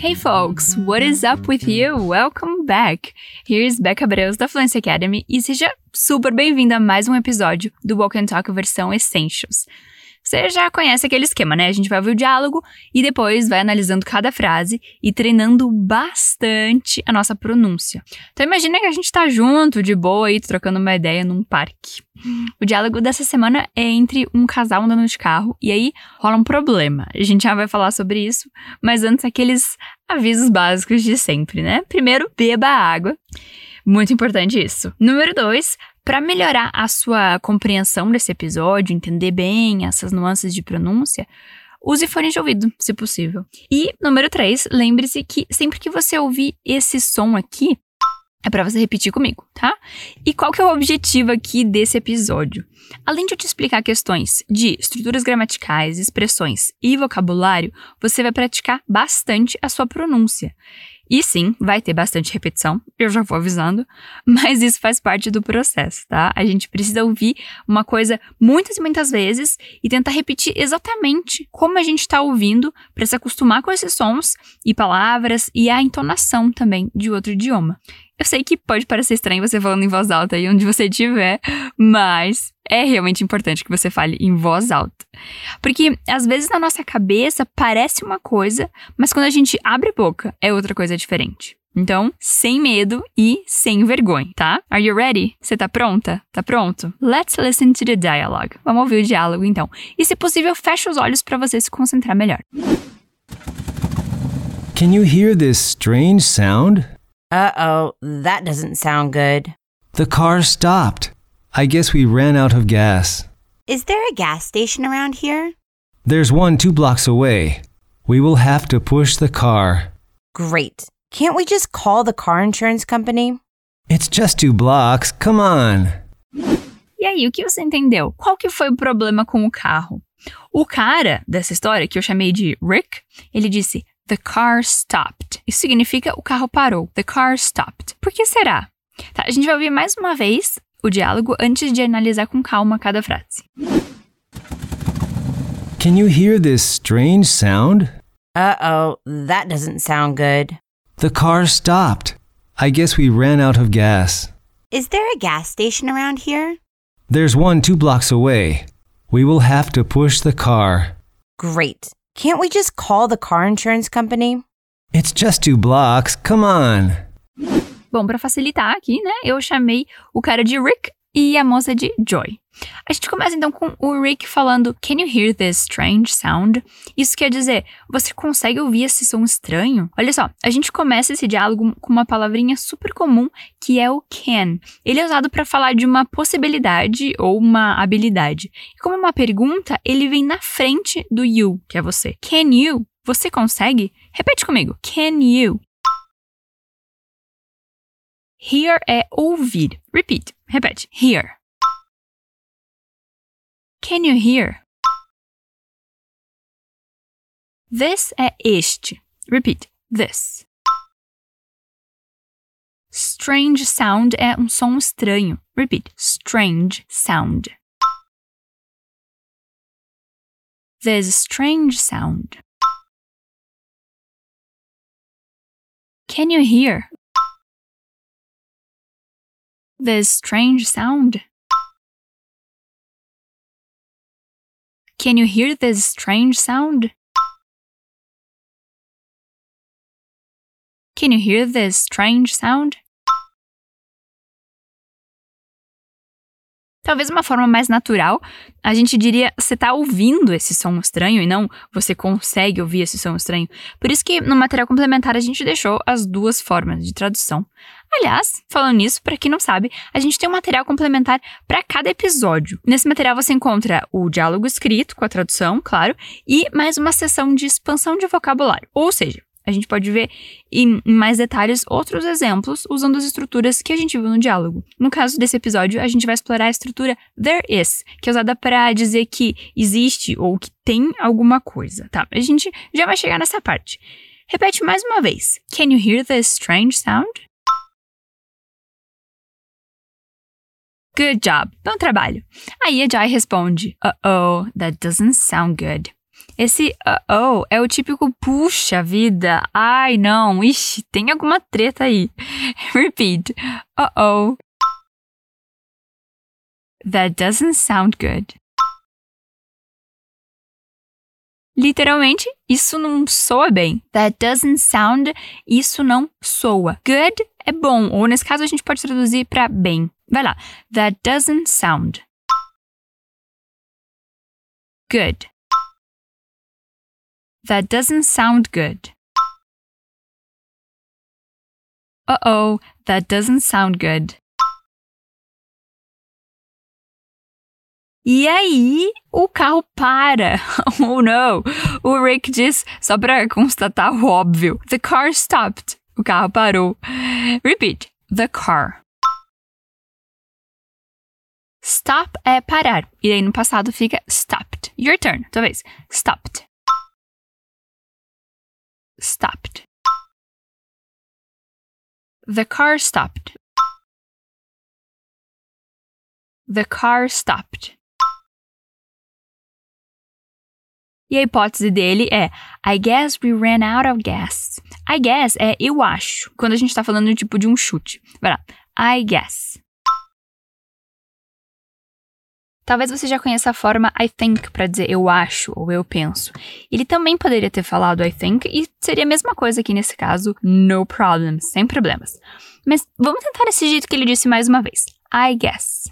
Hey folks, what is up with you? Welcome back! Here's Becca Breus da Fluency Academy e seja super bem-vinda a mais um episódio do Walk and Talk versão Essentials. Você já conhece aquele esquema, né? A gente vai ouvir o diálogo e depois vai analisando cada frase e treinando bastante a nossa pronúncia. Então imagina que a gente tá junto, de boa, aí, trocando uma ideia num parque. O diálogo dessa semana é entre um casal andando de carro e aí rola um problema. A gente já vai falar sobre isso, mas antes aqueles avisos básicos de sempre, né? Primeiro, beba água. Muito importante isso. Número dois, para melhorar a sua compreensão desse episódio, entender bem essas nuances de pronúncia, use fone de ouvido, se possível. E número 3, lembre-se que sempre que você ouvir esse som aqui, é para você repetir comigo, tá? E qual que é o objetivo aqui desse episódio? Além de eu te explicar questões de estruturas gramaticais, expressões e vocabulário, você vai praticar bastante a sua pronúncia. E sim, vai ter bastante repetição, eu já vou avisando, mas isso faz parte do processo, tá? A gente precisa ouvir uma coisa muitas e muitas vezes e tentar repetir exatamente como a gente está ouvindo para se acostumar com esses sons e palavras e a entonação também de outro idioma. Eu sei que pode parecer estranho você falando em voz alta aí onde você estiver, mas é realmente importante que você fale em voz alta. Porque às vezes na nossa cabeça parece uma coisa, mas quando a gente abre a boca é outra coisa diferente. Então, sem medo e sem vergonha, tá? Are you ready? Você tá pronta? Tá pronto? Let's listen to the dialogue. Vamos ouvir o diálogo então. E se possível, feche os olhos para você se concentrar melhor. Can you hear this strange sound? Uh oh, that doesn't sound good. The car stopped. I guess we ran out of gas. Is there a gas station around here? There's one two blocks away. We will have to push the car. Great. Can't we just call the car insurance company? It's just two blocks. Come on. E aí, o que você entendeu? Qual que foi o problema com o carro? O cara dessa história, que eu chamei de Rick, ele disse The car stopped. Isso significa o carro parou. The car stopped. Por que será? Tá, a gente vai ouvir mais uma vez o diálogo antes de analisar com calma cada frase. Can you hear this strange sound? Uh oh, that doesn't sound good. The car stopped. I guess we ran out of gas. Is there a gas station around here? There's one two blocks away. We will have to push the car. Great. Can't we just call the car insurance company? It's just two blocks. Come on. Bom, para facilitar aqui, né, eu chamei o cara de Rick e a moça de Joy. A gente começa então com o Rick falando Can you hear this strange sound? Isso quer dizer, você consegue ouvir esse som estranho? Olha só, a gente começa esse diálogo com uma palavrinha super comum que é o can. Ele é usado para falar de uma possibilidade ou uma habilidade. E como uma pergunta, ele vem na frente do you, que é você. Can you? Você consegue? Repete comigo. Can you? Hear é ouvir. Repeat. Repete. Hear. Can you hear? This é este. Repeat. This. Strange sound é um som estranho. Repeat. Strange sound. There's a strange sound. Can you hear? This strange sound. Can you hear this strange sound? Can you hear this strange sound? Talvez uma forma mais natural, a gente diria você está ouvindo esse som estranho e não você consegue ouvir esse som estranho. Por isso que no material complementar a gente deixou as duas formas de tradução. Aliás, falando nisso, para quem não sabe, a gente tem um material complementar para cada episódio. Nesse material você encontra o diálogo escrito com a tradução, claro, e mais uma sessão de expansão de vocabulário. Ou seja, a gente pode ver em mais detalhes outros exemplos usando as estruturas que a gente viu no diálogo. No caso desse episódio, a gente vai explorar a estrutura there is, que é usada para dizer que existe ou que tem alguma coisa, tá? A gente já vai chegar nessa parte. Repete mais uma vez. Can you hear this strange sound? Good job. Bom trabalho. Aí a Jai responde: Uh-oh, that doesn't sound good. Esse uh-oh é o típico puxa vida. Ai, não. Ixi, tem alguma treta aí. Repeat. Uh-oh. That doesn't sound good. Literalmente, isso não soa bem. That doesn't sound, isso não soa. Good é bom, ou nesse caso a gente pode traduzir para bem. Vai lá. That doesn't sound good. That doesn't sound good. Uh oh, that doesn't sound good. E aí, o carro para. Oh não! O Rick diz, só para constatar o óbvio: The car stopped. O carro parou. Repeat: The car. Stop é parar. E aí no passado fica stopped. Your turn. Tua vez. Stopped. Stopped. The car stopped. The car stopped. E a hipótese dele é I guess we ran out of gas. I guess é eu acho, quando a gente tá falando tipo de um chute. Vai lá. I guess. Talvez você já conheça a forma I think para dizer eu acho ou eu penso. Ele também poderia ter falado I think e seria a mesma coisa aqui nesse caso, no problem, sem problemas. Mas vamos tentar desse jeito que ele disse mais uma vez. I guess.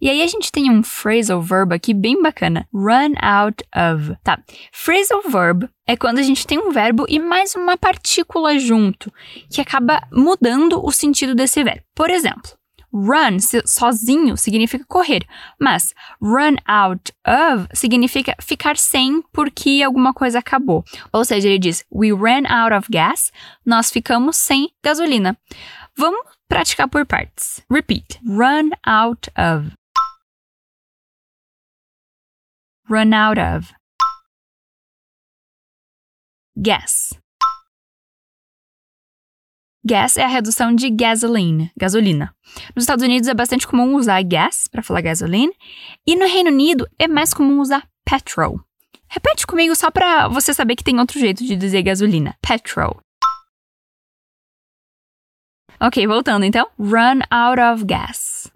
E aí a gente tem um phrasal verb aqui bem bacana. Run out of. Tá. Phrasal verb é quando a gente tem um verbo e mais uma partícula junto, que acaba mudando o sentido desse verbo. Por exemplo, run sozinho significa correr, mas run out of significa ficar sem porque alguma coisa acabou. Ou seja, ele diz: We ran out of gas, nós ficamos sem gasolina. Vamos praticar por partes. Repeat. Run out of run out of. Gas. Gas é a redução de gasoline, gasolina. Nos Estados Unidos é bastante comum usar gas para falar gasoline, e no Reino Unido é mais comum usar petrol. Repete comigo só para você saber que tem outro jeito de dizer gasolina. Petrol. Ok, voltando então. Run out of gas.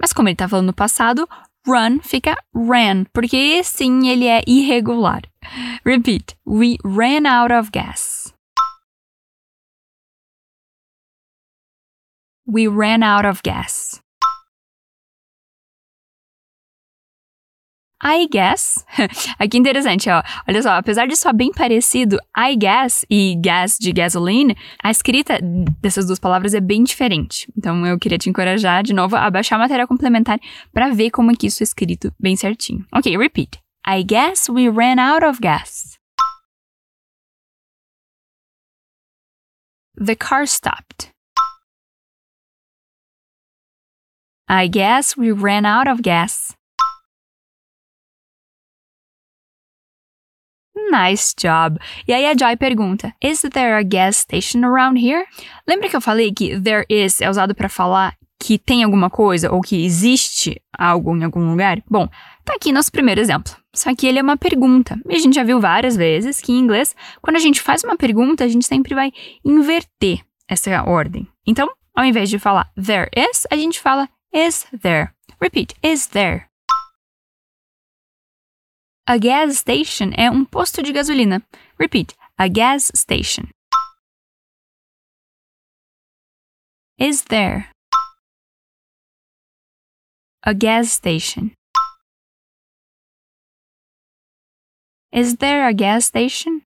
Mas como ele tá falando no passado, run fica ran, porque sim, ele é irregular. Repeat. We ran out of gas. We ran out of gas. I guess. Aqui interessante, ó. Olha só, apesar de soar bem parecido, I guess e gas de gasoline, a escrita dessas duas palavras é bem diferente. Então eu queria te encorajar de novo a baixar a matéria complementar para ver como é que isso é escrito bem certinho. Ok, repeat. I guess we ran out of gas. The car stopped. I guess we ran out of gas. Nice job. E aí a Joy pergunta: Is there a gas station around here? Lembra que eu falei que there is é usado para falar que tem alguma coisa ou que existe algo em algum lugar? Bom, tá aqui nosso primeiro exemplo. Só que ele é uma pergunta. E a gente já viu várias vezes que em inglês, quando a gente faz uma pergunta, a gente sempre vai inverter essa ordem. Então, ao invés de falar there is, a gente fala is there. Repeat, is there. A gas station é um posto de gasolina. Repeat. A gas station. Is there a gas station? Is there a gas station?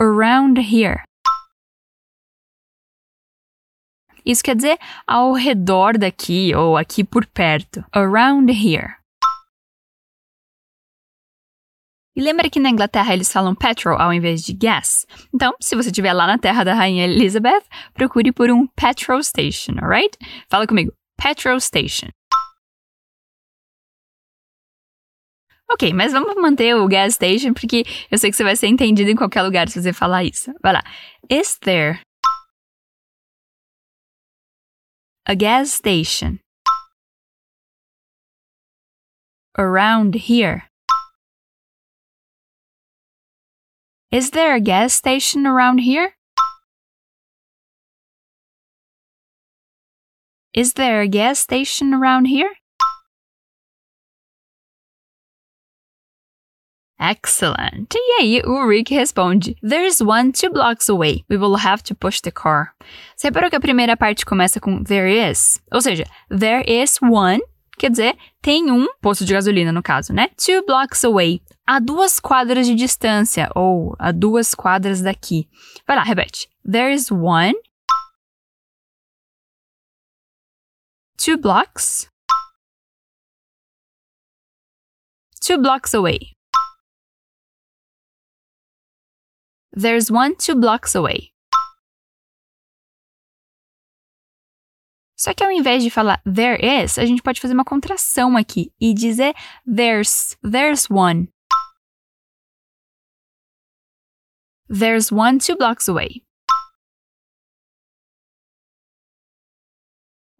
Around here. Isso quer dizer ao redor daqui ou aqui por perto. Around here. E lembra que na Inglaterra eles falam petrol ao invés de gas? Então, se você estiver lá na terra da rainha Elizabeth, procure por um petrol station, alright? Fala comigo. Petrol station. Ok, mas vamos manter o gas station porque eu sei que você vai ser entendido em qualquer lugar se você falar isso. Vai lá. Is there A gas station. Around here. Is there a gas station around here? Is there a gas station around here? Excellent. E aí, o Rick responde: There's one two blocks away. We will have to push the car. Você reparou que a primeira parte começa com there is? Ou seja, there is one, quer dizer, tem um posto de gasolina no caso, né? Two blocks away. A duas quadras de distância, ou a duas quadras daqui. Vai lá, repete. There is one. Two blocks. Two blocks away. There's one two blocks away. Só que ao invés de falar there is, a gente pode fazer uma contração aqui e dizer there's, there's one. There's one two blocks away.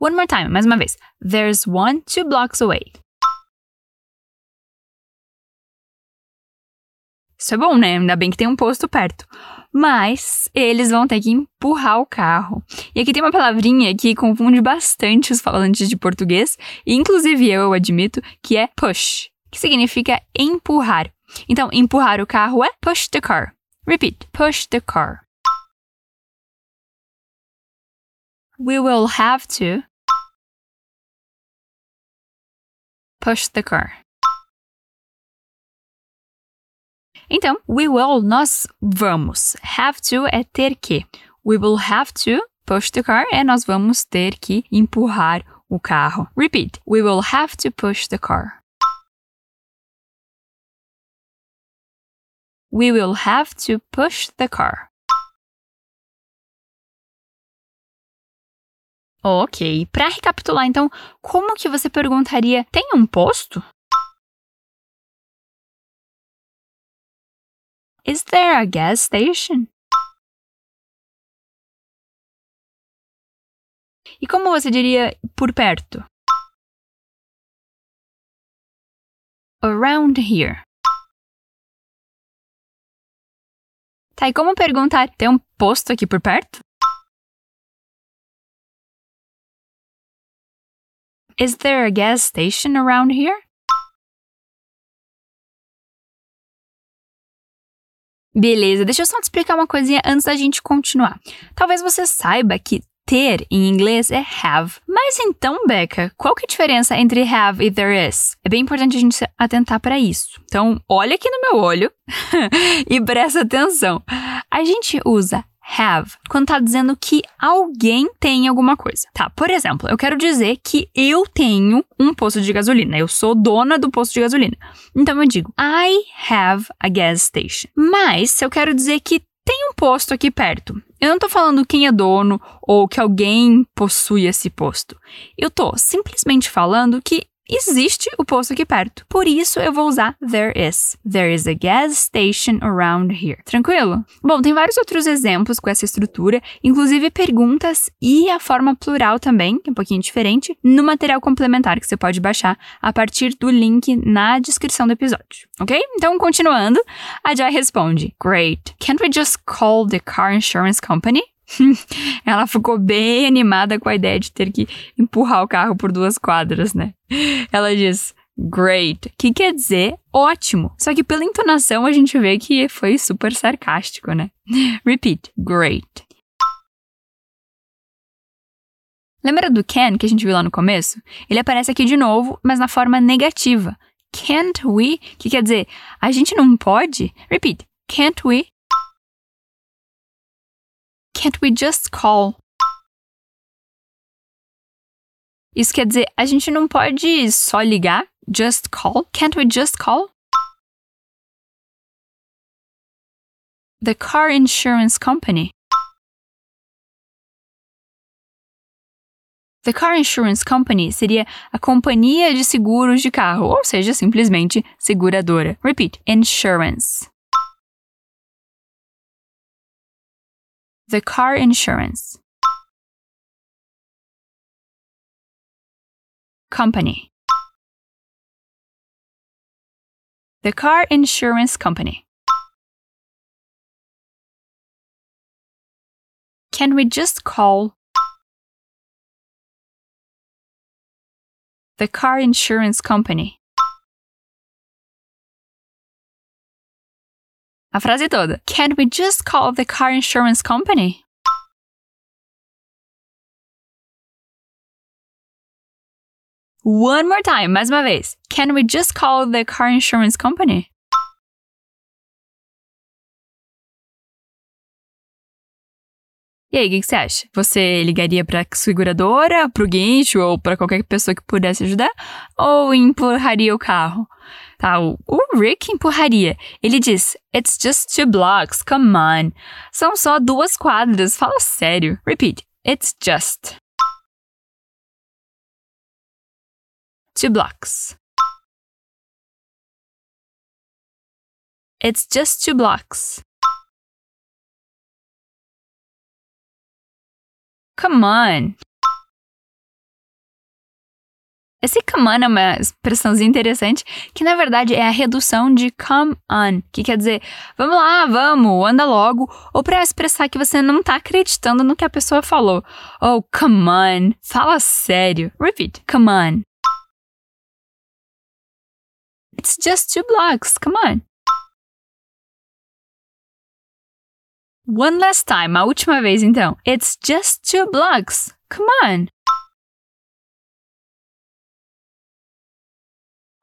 One more time, mais uma vez. There's one two blocks away. Isso é bom, né? Ainda bem que tem um posto perto. Mas eles vão ter que empurrar o carro. E aqui tem uma palavrinha que confunde bastante os falantes de português, inclusive eu admito, que é push, que significa empurrar. Então, empurrar o carro é push the car. Repeat, push the car. We will have to push the car. Então, we will, nós vamos. Have to é ter que. We will have to push the car é nós vamos ter que empurrar o carro. Repeat. We will have to push the car. We will have to push the car. Ok, para recapitular então, como que você perguntaria: tem um posto? Is there a gas station? E como você diria por perto? Around here. Tá, e como perguntar, tem um posto aqui por perto? Is there a gas station around here? Beleza, deixa eu só te explicar uma coisinha antes da gente continuar. Talvez você saiba que ter em inglês é have. Mas então, Becca, qual que é a diferença entre have e there is? É bem importante a gente se atentar para isso. Então, olha aqui no meu olho e presta atenção. A gente usa have quando tá dizendo que alguém tem alguma coisa. Tá, por exemplo, eu quero dizer que eu tenho um posto de gasolina. Eu sou dona do posto de gasolina. Então eu digo I have a gas station. Mas se eu quero dizer que tem um posto aqui perto. Eu não tô falando quem é dono ou que alguém possui esse posto. Eu tô simplesmente falando que existe o posto aqui perto. Por isso eu vou usar there is. There is a gas station around here. Tranquilo? Bom, tem vários outros exemplos com essa estrutura, inclusive perguntas e a forma plural também, que é um pouquinho diferente, no material complementar que você pode baixar a partir do link na descrição do episódio, ok? Então, continuando, a Jai responde: Great. Can't we just call the car insurance company? Ela ficou bem animada com a ideia de ter que empurrar o carro por duas quadras, né? Ela diz great, que quer dizer ótimo. Só que pela entonação a gente vê que foi super sarcástico, né? Repeat, great. Lembra do can que a gente viu lá no começo? Ele aparece aqui de novo, mas na forma negativa. Can't we? Que quer dizer, a gente não pode? Repeat, can't we? Can't we just call? Isso quer dizer, a gente não pode só ligar? Just call? Can't we just call? The car insurance company. The car insurance company seria a companhia de seguros de carro, ou seja, simplesmente seguradora. Repeat: insurance. The car insurance. company. The car insurance company. Can we just call the car insurance company? A frase toda. Can we just call the car insurance company? One more time, mais uma vez. Can we just call the car insurance company? E aí, o que, que você acha? Você ligaria para seguradora, pro guincho ou para qualquer pessoa que pudesse ajudar? Ou empurraria o carro? Tá, o, o Rick empurraria. Ele diz: It's just two blocks, come on. São só duas quadras, fala sério. Repeat: It's just. Two blocks. It's just two blocks. Come on. Esse come on é uma expressãozinha interessante que na verdade é a redução de come on, que quer dizer vamos lá, vamos, anda logo, ou para expressar que você não tá acreditando no que a pessoa falou. Oh, come on, fala sério. Repeat, come on. It's just two blocks, come on. One last time, a última vez então. It's just two blocks. Come on.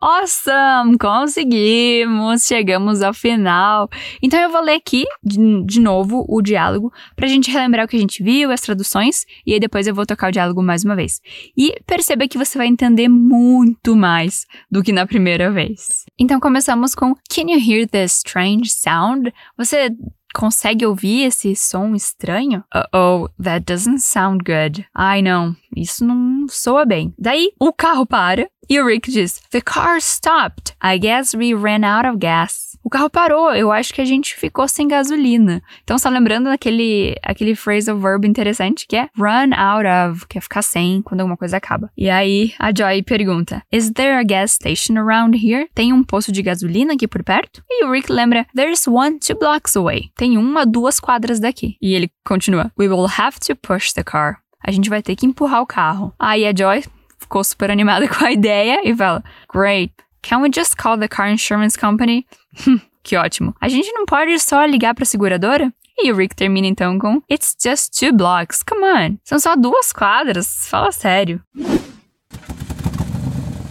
Awesome! Conseguimos! Chegamos ao final. Então eu vou ler aqui de, de novo o diálogo pra gente relembrar o que a gente viu, as traduções, e aí depois eu vou tocar o diálogo mais uma vez. E perceba que você vai entender muito mais do que na primeira vez. Então começamos com Can you hear this strange sound? Você consegue ouvir esse som estranho? Uh-oh, that doesn't sound good. Ai, não, isso não soa bem. Daí, o carro para e o Rick diz: The car stopped. I guess we ran out of gas. O carro parou, eu acho que a gente ficou sem gasolina. Então, só lembrando daquele aquele phrasal verb interessante que é run out of, que é ficar sem quando alguma coisa acaba. E aí, a Joy pergunta: Is there a gas station around here? Tem um posto de gasolina aqui por perto? E o Rick lembra: There's one two blocks away. Tem uma duas quadras daqui. E ele continua: We will have to push the car. A gente vai ter que empurrar o carro. Aí a Joy ficou super animada com a ideia e fala: Great, can we just call the car insurance company? que ótimo. A gente não pode só ligar pra seguradora? E o Rick termina então com It's just two blocks, come on. São só duas quadras, fala sério.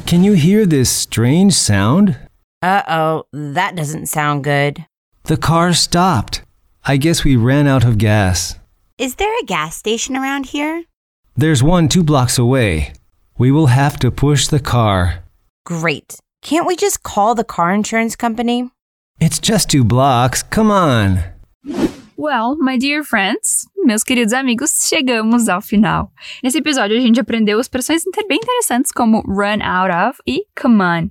Can you hear this strange sound? Uh oh, that doesn't sound good. The car stopped. I guess we ran out of gas. Is there a gas station around here? There's one two blocks away. We will have to push the car. Great. Can't we just call the car insurance company? It's just two blocks. Come on. Well, my dear friends, meus queridos amigos, chegamos ao final. Nesse episódio a gente aprendeu expressões bem interessantes como run out of e come on.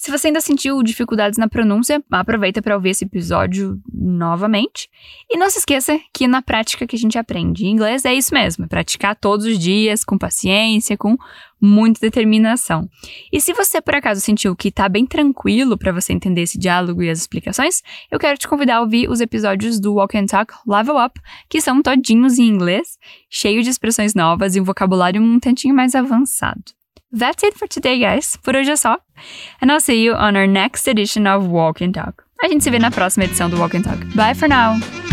Se você ainda sentiu dificuldades na pronúncia, aproveita para ouvir esse episódio novamente. E não se esqueça que na prática que a gente aprende inglês é isso mesmo, é praticar todos os dias com paciência, com muita determinação. E se você por acaso sentiu que está bem tranquilo para você entender esse diálogo e as explicações, eu quero te convidar a ouvir os episódios do Walk and Talk Level Up, que são todinhos em inglês, cheio de expressões novas e um vocabulário um tantinho mais avançado. That's it for today, guys. Por hoje é só. And I'll see you on our next edition of Walk and Talk. A gente se vê na próxima edição do Walk and Talk. Bye for now!